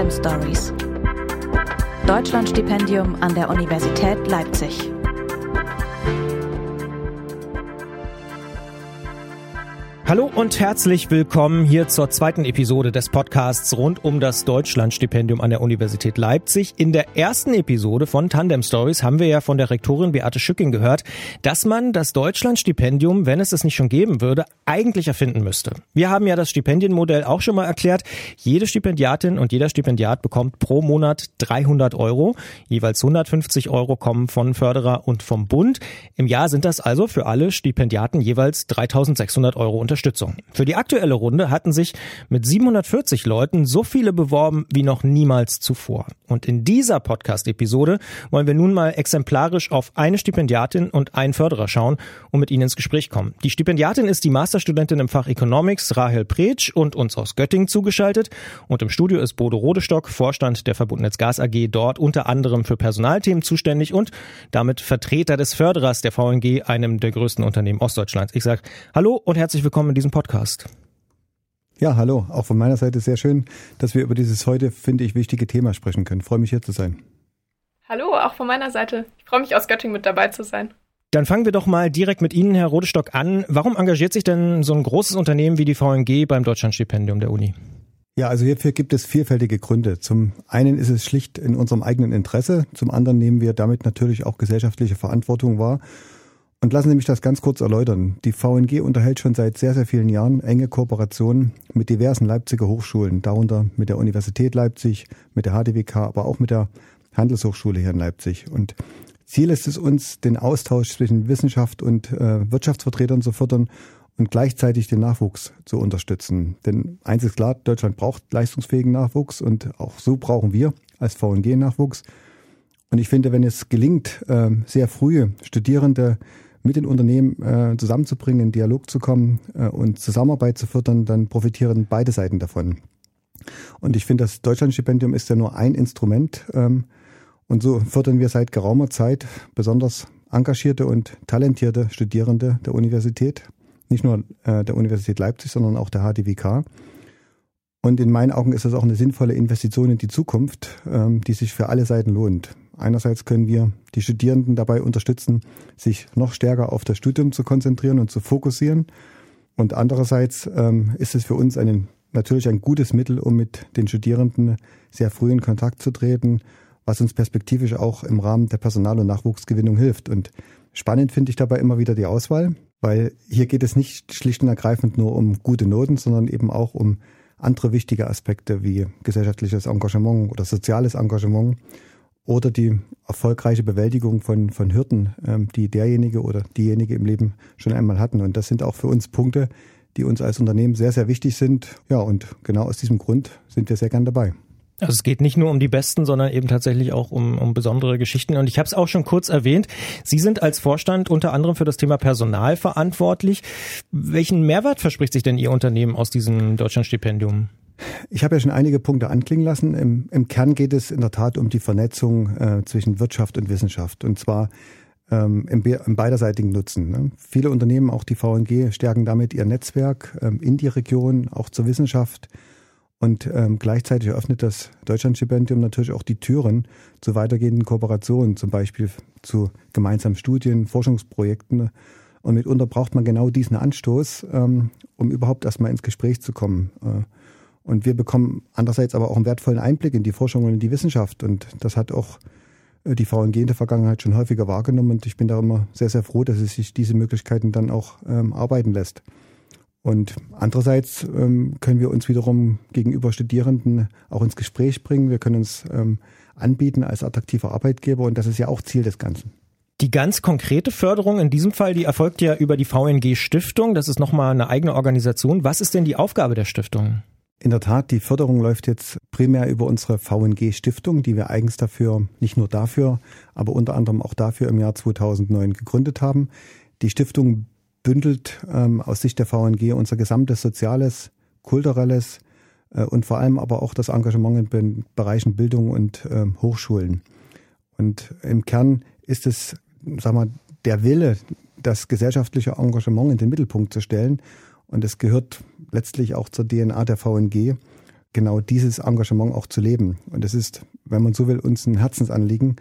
Tandem Stories. Deutschlandstipendium an der Universität Leipzig. Hallo und herzlich willkommen hier zur zweiten Episode des Podcasts rund um das Deutschlandstipendium an der Universität Leipzig. In der ersten Episode von Tandem Stories haben wir ja von der Rektorin Beate Schücking gehört, dass man das Deutschlandstipendium, wenn es es nicht schon geben würde, eigentlich erfinden müsste. Wir haben ja das Stipendienmodell auch schon mal erklärt. Jede Stipendiatin und jeder Stipendiat bekommt pro Monat 300 Euro. Jeweils 150 Euro kommen von Förderer und vom Bund. Im Jahr sind das also für alle Stipendiaten jeweils 3600 Euro Unterstützung. Unterstützung. Für die aktuelle Runde hatten sich mit 740 Leuten so viele beworben wie noch niemals zuvor. Und in dieser Podcast-Episode wollen wir nun mal exemplarisch auf eine Stipendiatin und einen Förderer schauen und mit ihnen ins Gespräch kommen. Die Stipendiatin ist die Masterstudentin im Fach Economics Rahel Pretsch und uns aus Göttingen zugeschaltet. Und im Studio ist Bodo Rodestock, Vorstand der Verbundnetz Gas AG, dort unter anderem für Personalthemen zuständig und damit Vertreter des Förderers der VNG, einem der größten Unternehmen Ostdeutschlands. Ich sage Hallo und herzlich willkommen in diesem Podcast. Ja, hallo. Auch von meiner Seite sehr schön, dass wir über dieses heute, finde ich, wichtige Thema sprechen können. Ich freue mich hier zu sein. Hallo, auch von meiner Seite. Ich freue mich aus Göttingen mit dabei zu sein. Dann fangen wir doch mal direkt mit Ihnen, Herr Rodestock, an. Warum engagiert sich denn so ein großes Unternehmen wie die VNG beim Deutschlandstipendium der Uni? Ja, also hierfür gibt es vielfältige Gründe. Zum einen ist es schlicht in unserem eigenen Interesse, zum anderen nehmen wir damit natürlich auch gesellschaftliche Verantwortung wahr und lassen Sie mich das ganz kurz erläutern. Die VNG unterhält schon seit sehr, sehr vielen Jahren enge Kooperationen mit diversen Leipziger Hochschulen, darunter mit der Universität Leipzig, mit der HDWK, aber auch mit der Handelshochschule hier in Leipzig. Und Ziel ist es uns, den Austausch zwischen Wissenschaft und äh, Wirtschaftsvertretern zu fördern und gleichzeitig den Nachwuchs zu unterstützen. Denn eins ist klar, Deutschland braucht leistungsfähigen Nachwuchs und auch so brauchen wir als VNG Nachwuchs. Und ich finde, wenn es gelingt, äh, sehr frühe Studierende mit den Unternehmen äh, zusammenzubringen, in Dialog zu kommen äh, und Zusammenarbeit zu fördern, dann profitieren beide Seiten davon. Und ich finde, das Deutschlandstipendium ist ja nur ein Instrument. Ähm, und so fördern wir seit geraumer Zeit besonders engagierte und talentierte Studierende der Universität. Nicht nur äh, der Universität Leipzig, sondern auch der HDWK. Und in meinen Augen ist das auch eine sinnvolle Investition in die Zukunft, ähm, die sich für alle Seiten lohnt. Einerseits können wir die Studierenden dabei unterstützen, sich noch stärker auf das Studium zu konzentrieren und zu fokussieren. Und andererseits ähm, ist es für uns einen, natürlich ein gutes Mittel, um mit den Studierenden sehr früh in Kontakt zu treten, was uns perspektivisch auch im Rahmen der Personal- und Nachwuchsgewinnung hilft. Und spannend finde ich dabei immer wieder die Auswahl, weil hier geht es nicht schlicht und ergreifend nur um gute Noten, sondern eben auch um andere wichtige Aspekte wie gesellschaftliches Engagement oder soziales Engagement oder die erfolgreiche Bewältigung von, von Hürden, ähm, die derjenige oder diejenige im Leben schon einmal hatten. Und das sind auch für uns Punkte, die uns als Unternehmen sehr, sehr wichtig sind. Ja, und genau aus diesem Grund sind wir sehr gern dabei. Also es geht nicht nur um die Besten, sondern eben tatsächlich auch um, um besondere Geschichten. Und ich habe es auch schon kurz erwähnt. Sie sind als Vorstand unter anderem für das Thema Personal verantwortlich. Welchen Mehrwert verspricht sich denn Ihr Unternehmen aus diesem Deutschlandstipendium? Ich habe ja schon einige Punkte anklingen lassen. Im, Im, Kern geht es in der Tat um die Vernetzung äh, zwischen Wirtschaft und Wissenschaft und zwar ähm, im, im, beiderseitigen Nutzen. Ne? Viele Unternehmen, auch die VNG, stärken damit ihr Netzwerk ähm, in die Region, auch zur Wissenschaft. Und ähm, gleichzeitig eröffnet das Deutschlandstipendium natürlich auch die Türen zu weitergehenden Kooperationen, zum Beispiel zu gemeinsamen Studien, Forschungsprojekten. Und mitunter braucht man genau diesen Anstoß, ähm, um überhaupt erstmal ins Gespräch zu kommen. Äh, und wir bekommen andererseits aber auch einen wertvollen Einblick in die Forschung und in die Wissenschaft. Und das hat auch äh, die VNG in der Vergangenheit schon häufiger wahrgenommen. Und ich bin da immer sehr, sehr froh, dass es sich diese Möglichkeiten dann auch ähm, arbeiten lässt. Und andererseits ähm, können wir uns wiederum gegenüber Studierenden auch ins Gespräch bringen. Wir können uns ähm, anbieten als attraktiver Arbeitgeber. Und das ist ja auch Ziel des Ganzen. Die ganz konkrete Förderung in diesem Fall, die erfolgt ja über die VNG Stiftung. Das ist nochmal eine eigene Organisation. Was ist denn die Aufgabe der Stiftung? In der Tat, die Förderung läuft jetzt primär über unsere VNG Stiftung, die wir eigens dafür, nicht nur dafür, aber unter anderem auch dafür im Jahr 2009 gegründet haben. Die Stiftung bündelt ähm, aus Sicht der VNG unser gesamtes soziales, kulturelles äh, und vor allem aber auch das Engagement in den Bereichen Bildung und äh, Hochschulen. Und im Kern ist es, sag mal, der Wille, das gesellschaftliche Engagement in den Mittelpunkt zu stellen und es gehört letztlich auch zur DNA der VNG, genau dieses Engagement auch zu leben. Und es ist, wenn man so will, uns ein Herzensanliegen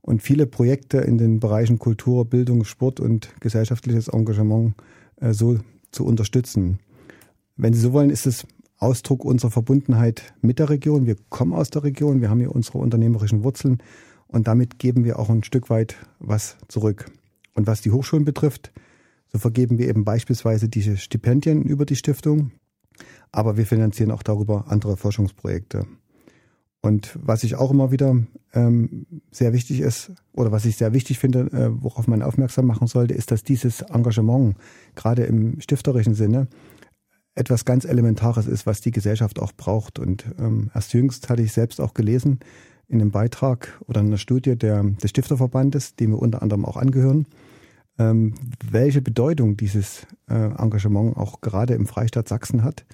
und viele Projekte in den Bereichen Kultur, Bildung, Sport und gesellschaftliches Engagement äh, so zu unterstützen. Wenn Sie so wollen, ist es Ausdruck unserer Verbundenheit mit der Region. Wir kommen aus der Region, wir haben hier unsere unternehmerischen Wurzeln und damit geben wir auch ein Stück weit was zurück. Und was die Hochschulen betrifft, so vergeben wir eben beispielsweise diese Stipendien über die Stiftung, aber wir finanzieren auch darüber andere Forschungsprojekte. Und was ich auch immer wieder ähm, sehr wichtig ist, oder was ich sehr wichtig finde, äh, worauf man aufmerksam machen sollte, ist, dass dieses Engagement gerade im stifterischen Sinne etwas ganz Elementares ist, was die Gesellschaft auch braucht. Und ähm, erst jüngst hatte ich selbst auch gelesen in einem Beitrag oder in einer Studie der, des Stifterverbandes, dem wir unter anderem auch angehören, ähm, welche Bedeutung dieses äh, Engagement auch gerade im Freistaat Sachsen hat.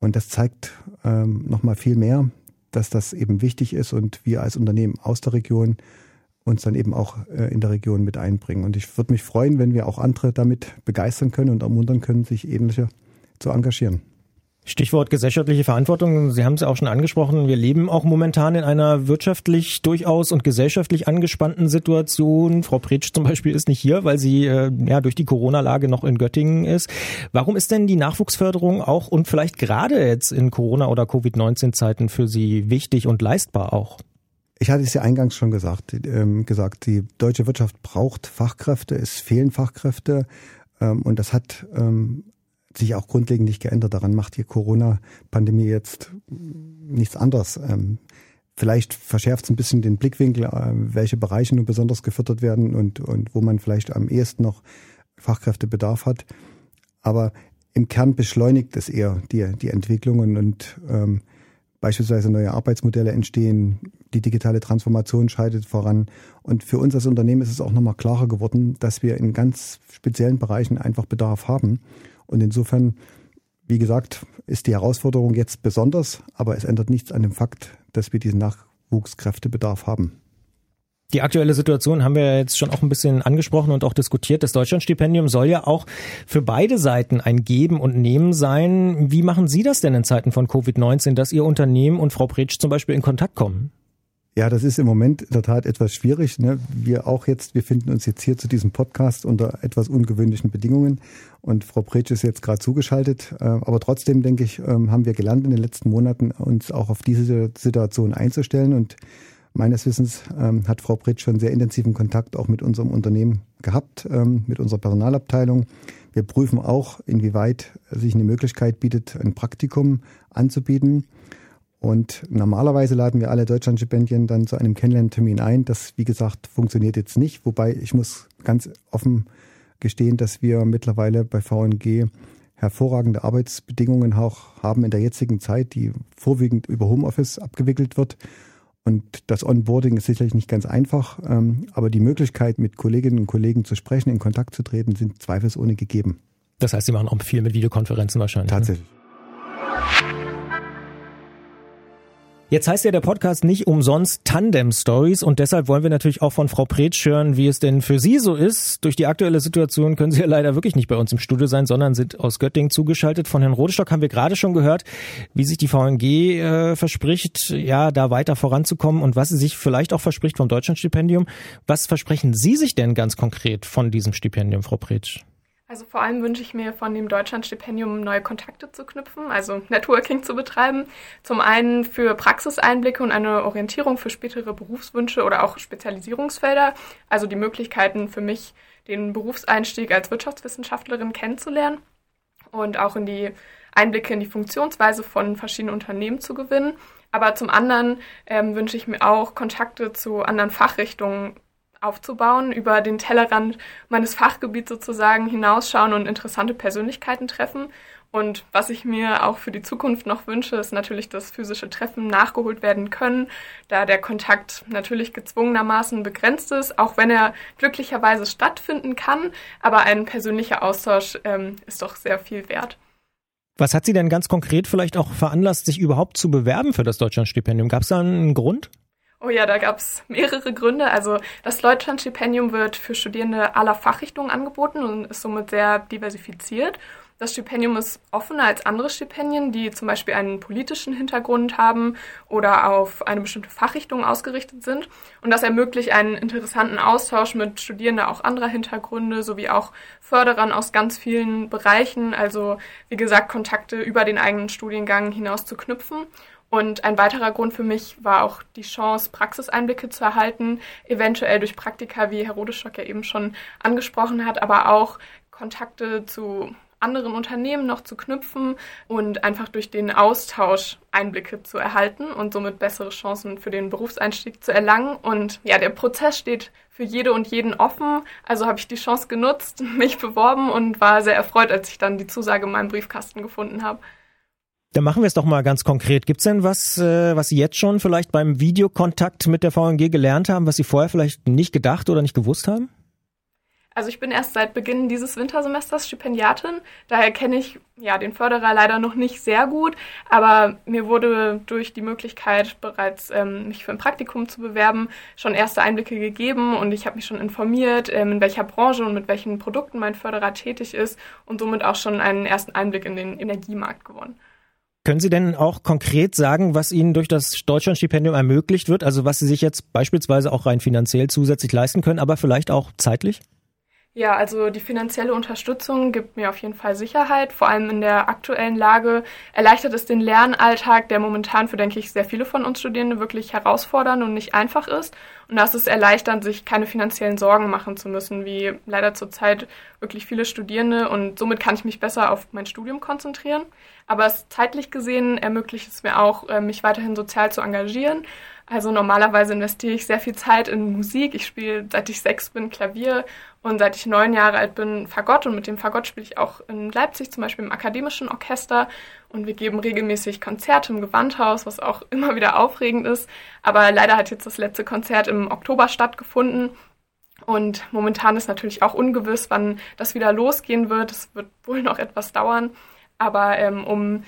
Und das zeigt ähm, nochmal viel mehr, dass das eben wichtig ist und wir als Unternehmen aus der Region uns dann eben auch äh, in der Region mit einbringen. Und ich würde mich freuen, wenn wir auch andere damit begeistern können und ermuntern können, sich ähnliche zu engagieren. Stichwort gesellschaftliche Verantwortung. Sie haben es auch schon angesprochen. Wir leben auch momentan in einer wirtschaftlich durchaus und gesellschaftlich angespannten Situation. Frau Pretsch zum Beispiel ist nicht hier, weil sie äh, ja durch die Corona-Lage noch in Göttingen ist. Warum ist denn die Nachwuchsförderung auch und vielleicht gerade jetzt in Corona- oder Covid-19-Zeiten für Sie wichtig und leistbar auch? Ich hatte es ja eingangs schon gesagt, ähm, gesagt, die deutsche Wirtschaft braucht Fachkräfte, es fehlen Fachkräfte ähm, und das hat ähm, sich auch grundlegend nicht geändert. Daran macht die Corona-Pandemie jetzt nichts anderes. Ähm, vielleicht verschärft es ein bisschen den Blickwinkel, äh, welche Bereiche nun besonders gefördert werden und, und wo man vielleicht am ehesten noch Fachkräftebedarf hat. Aber im Kern beschleunigt es eher die, die Entwicklungen und ähm, beispielsweise neue Arbeitsmodelle entstehen, die digitale Transformation schreitet voran. Und für uns als Unternehmen ist es auch nochmal klarer geworden, dass wir in ganz speziellen Bereichen einfach Bedarf haben. Und insofern, wie gesagt, ist die Herausforderung jetzt besonders, aber es ändert nichts an dem Fakt, dass wir diesen Nachwuchskräftebedarf haben. Die aktuelle Situation haben wir jetzt schon auch ein bisschen angesprochen und auch diskutiert. Das Deutschlandstipendium soll ja auch für beide Seiten ein Geben und Nehmen sein. Wie machen Sie das denn in Zeiten von Covid-19, dass Ihr Unternehmen und Frau Pretsch zum Beispiel in Kontakt kommen? Ja, das ist im Moment in der Tat etwas schwierig. Ne? Wir auch jetzt, wir finden uns jetzt hier zu diesem Podcast unter etwas ungewöhnlichen Bedingungen und Frau Pretsch ist jetzt gerade zugeschaltet. Äh, aber trotzdem, denke ich, ähm, haben wir gelernt in den letzten Monaten, uns auch auf diese Situation einzustellen und Meines Wissens ähm, hat Frau Pretsch schon sehr intensiven Kontakt auch mit unserem Unternehmen gehabt, ähm, mit unserer Personalabteilung. Wir prüfen auch, inwieweit sich eine Möglichkeit bietet, ein Praktikum anzubieten. Und normalerweise laden wir alle Deutschlandstipendien dann zu einem Kennenlerntermin ein. Das, wie gesagt, funktioniert jetzt nicht. Wobei ich muss ganz offen gestehen, dass wir mittlerweile bei VNG hervorragende Arbeitsbedingungen auch haben in der jetzigen Zeit, die vorwiegend über Homeoffice abgewickelt wird. Und das Onboarding ist sicherlich nicht ganz einfach, ähm, aber die Möglichkeit, mit Kolleginnen und Kollegen zu sprechen, in Kontakt zu treten, sind zweifelsohne gegeben. Das heißt, Sie machen auch viel mit Videokonferenzen wahrscheinlich. Ne? Tatsächlich. Ne? Jetzt heißt ja der Podcast nicht umsonst Tandem Stories und deshalb wollen wir natürlich auch von Frau Pretsch hören, wie es denn für Sie so ist. Durch die aktuelle Situation können Sie ja leider wirklich nicht bei uns im Studio sein, sondern sind aus Göttingen zugeschaltet. Von Herrn Rodestock haben wir gerade schon gehört, wie sich die VNG äh, verspricht, ja, da weiter voranzukommen und was sie sich vielleicht auch verspricht vom Deutschlandstipendium. Was versprechen Sie sich denn ganz konkret von diesem Stipendium, Frau Pretsch? Also vor allem wünsche ich mir von dem Deutschlandstipendium neue Kontakte zu knüpfen, also Networking zu betreiben. Zum einen für Praxiseinblicke und eine Orientierung für spätere Berufswünsche oder auch Spezialisierungsfelder, also die Möglichkeiten für mich, den Berufseinstieg als Wirtschaftswissenschaftlerin kennenzulernen und auch in die Einblicke in die Funktionsweise von verschiedenen Unternehmen zu gewinnen. Aber zum anderen ähm, wünsche ich mir auch Kontakte zu anderen Fachrichtungen aufzubauen, über den Tellerrand meines Fachgebiets sozusagen hinausschauen und interessante Persönlichkeiten treffen. Und was ich mir auch für die Zukunft noch wünsche, ist natürlich, dass physische Treffen nachgeholt werden können, da der Kontakt natürlich gezwungenermaßen begrenzt ist, auch wenn er glücklicherweise stattfinden kann. Aber ein persönlicher Austausch ähm, ist doch sehr viel wert. Was hat Sie denn ganz konkret vielleicht auch veranlasst, sich überhaupt zu bewerben für das Deutschlandstipendium? Gab es da einen Grund? Oh ja, da gab es mehrere Gründe. Also das Deutschlandstipendium wird für Studierende aller Fachrichtungen angeboten und ist somit sehr diversifiziert. Das Stipendium ist offener als andere Stipendien, die zum Beispiel einen politischen Hintergrund haben oder auf eine bestimmte Fachrichtung ausgerichtet sind. Und das ermöglicht einen interessanten Austausch mit Studierenden auch anderer Hintergründe sowie auch Förderern aus ganz vielen Bereichen. Also wie gesagt, Kontakte über den eigenen Studiengang hinaus zu knüpfen. Und ein weiterer Grund für mich war auch die Chance, Praxiseinblicke zu erhalten, eventuell durch Praktika, wie Herr Rodestock ja eben schon angesprochen hat, aber auch Kontakte zu anderen Unternehmen noch zu knüpfen und einfach durch den Austausch Einblicke zu erhalten und somit bessere Chancen für den Berufseinstieg zu erlangen. Und ja, der Prozess steht für jede und jeden offen. Also habe ich die Chance genutzt, mich beworben und war sehr erfreut, als ich dann die Zusage in meinem Briefkasten gefunden habe. Dann machen wir es doch mal ganz konkret. Gibt es denn was, äh, was Sie jetzt schon vielleicht beim Videokontakt mit der VNG gelernt haben, was Sie vorher vielleicht nicht gedacht oder nicht gewusst haben? Also ich bin erst seit Beginn dieses Wintersemesters Stipendiatin. Daher kenne ich ja den Förderer leider noch nicht sehr gut, aber mir wurde durch die Möglichkeit bereits ähm, mich für ein Praktikum zu bewerben schon erste Einblicke gegeben und ich habe mich schon informiert, ähm, in welcher Branche und mit welchen Produkten mein Förderer tätig ist und somit auch schon einen ersten Einblick in den Energiemarkt gewonnen. Können Sie denn auch konkret sagen, was Ihnen durch das Deutschlandstipendium ermöglicht wird? Also was Sie sich jetzt beispielsweise auch rein finanziell zusätzlich leisten können, aber vielleicht auch zeitlich? Ja, also die finanzielle Unterstützung gibt mir auf jeden Fall Sicherheit. Vor allem in der aktuellen Lage erleichtert es den Lernalltag, der momentan für, denke ich, sehr viele von uns Studierende wirklich herausfordernd und nicht einfach ist. Und das ist erleichternd, sich keine finanziellen Sorgen machen zu müssen, wie leider zurzeit wirklich viele Studierende. Und somit kann ich mich besser auf mein Studium konzentrieren. Aber es zeitlich gesehen ermöglicht es mir auch, äh, mich weiterhin sozial zu engagieren also normalerweise investiere ich sehr viel Zeit in Musik. Ich spiele seit ich sechs bin Klavier und seit ich neun Jahre alt bin Fagott und mit dem Fagott spiele ich auch in Leipzig zum Beispiel im akademischen Orchester und wir geben regelmäßig Konzerte im Gewandhaus, was auch immer wieder aufregend ist. Aber leider hat jetzt das letzte Konzert im Oktober stattgefunden und momentan ist natürlich auch ungewiss, wann das wieder losgehen wird. Es wird wohl noch etwas dauern. Aber ähm, um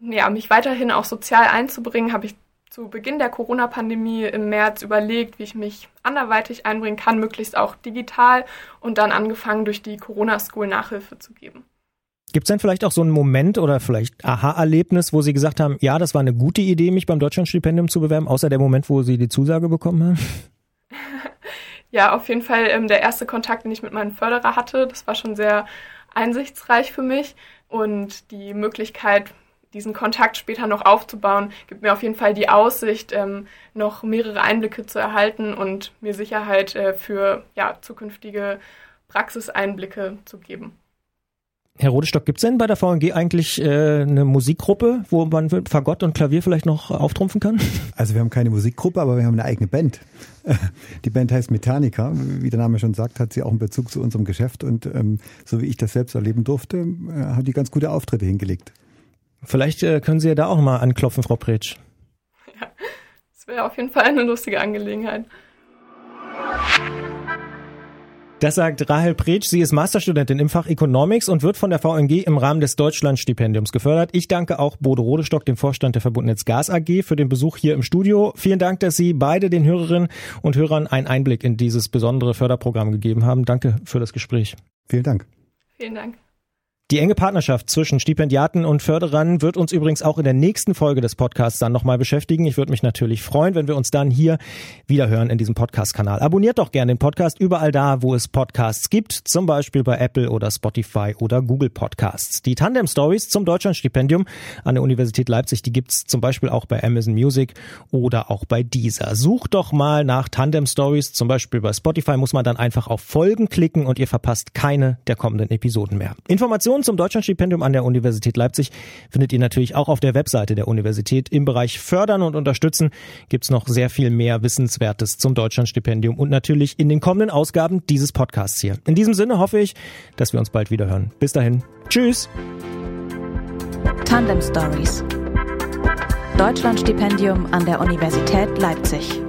ja, mich weiterhin auch sozial einzubringen, habe ich zu Beginn der Corona-Pandemie im März überlegt, wie ich mich anderweitig einbringen kann, möglichst auch digital und dann angefangen, durch die Corona-School Nachhilfe zu geben. Gibt es denn vielleicht auch so einen Moment oder vielleicht Aha-Erlebnis, wo Sie gesagt haben, ja, das war eine gute Idee, mich beim Deutschlandstipendium zu bewerben, außer der Moment, wo Sie die Zusage bekommen haben? ja, auf jeden Fall ähm, der erste Kontakt, den ich mit meinem Förderer hatte, das war schon sehr einsichtsreich für mich und die Möglichkeit, diesen Kontakt später noch aufzubauen, gibt mir auf jeden Fall die Aussicht, ähm, noch mehrere Einblicke zu erhalten und mir Sicherheit äh, für ja, zukünftige Praxiseinblicke zu geben. Herr Rodestock, gibt es denn bei der VNG eigentlich äh, eine Musikgruppe, wo man Fagott und Klavier vielleicht noch auftrumpfen kann? Also wir haben keine Musikgruppe, aber wir haben eine eigene Band. Die Band heißt Metallica. Wie der Name schon sagt, hat sie auch einen Bezug zu unserem Geschäft und ähm, so wie ich das selbst erleben durfte, äh, hat die ganz gute Auftritte hingelegt. Vielleicht äh, können Sie ja da auch mal anklopfen, Frau Pretsch. Ja, das wäre auf jeden Fall eine lustige Angelegenheit. Das sagt Rahel Pretsch. Sie ist Masterstudentin im Fach Economics und wird von der VNG im Rahmen des Deutschlandstipendiums gefördert. Ich danke auch Bodo Rodestock, dem Vorstand der Verbundnetz Gas AG, für den Besuch hier im Studio. Vielen Dank, dass Sie beide den Hörerinnen und Hörern einen Einblick in dieses besondere Förderprogramm gegeben haben. Danke für das Gespräch. Vielen Dank. Vielen Dank. Die enge Partnerschaft zwischen Stipendiaten und Förderern wird uns übrigens auch in der nächsten Folge des Podcasts dann nochmal beschäftigen. Ich würde mich natürlich freuen, wenn wir uns dann hier wieder hören in diesem Podcast-Kanal. Abonniert doch gerne den Podcast überall da, wo es Podcasts gibt, zum Beispiel bei Apple oder Spotify oder Google Podcasts. Die Tandem Stories zum Deutschlandstipendium an der Universität Leipzig, die gibt's zum Beispiel auch bei Amazon Music oder auch bei Deezer. Sucht doch mal nach Tandem Stories, zum Beispiel bei Spotify muss man dann einfach auf Folgen klicken und ihr verpasst keine der kommenden Episoden mehr. Informationen Informationen zum Deutschlandstipendium an der Universität Leipzig findet ihr natürlich auch auf der Webseite der Universität. Im Bereich Fördern und Unterstützen gibt es noch sehr viel mehr Wissenswertes zum Deutschlandstipendium und natürlich in den kommenden Ausgaben dieses Podcasts hier. In diesem Sinne hoffe ich, dass wir uns bald wieder hören. Bis dahin. Tschüss. Tandem Stories. Deutschlandstipendium an der Universität Leipzig.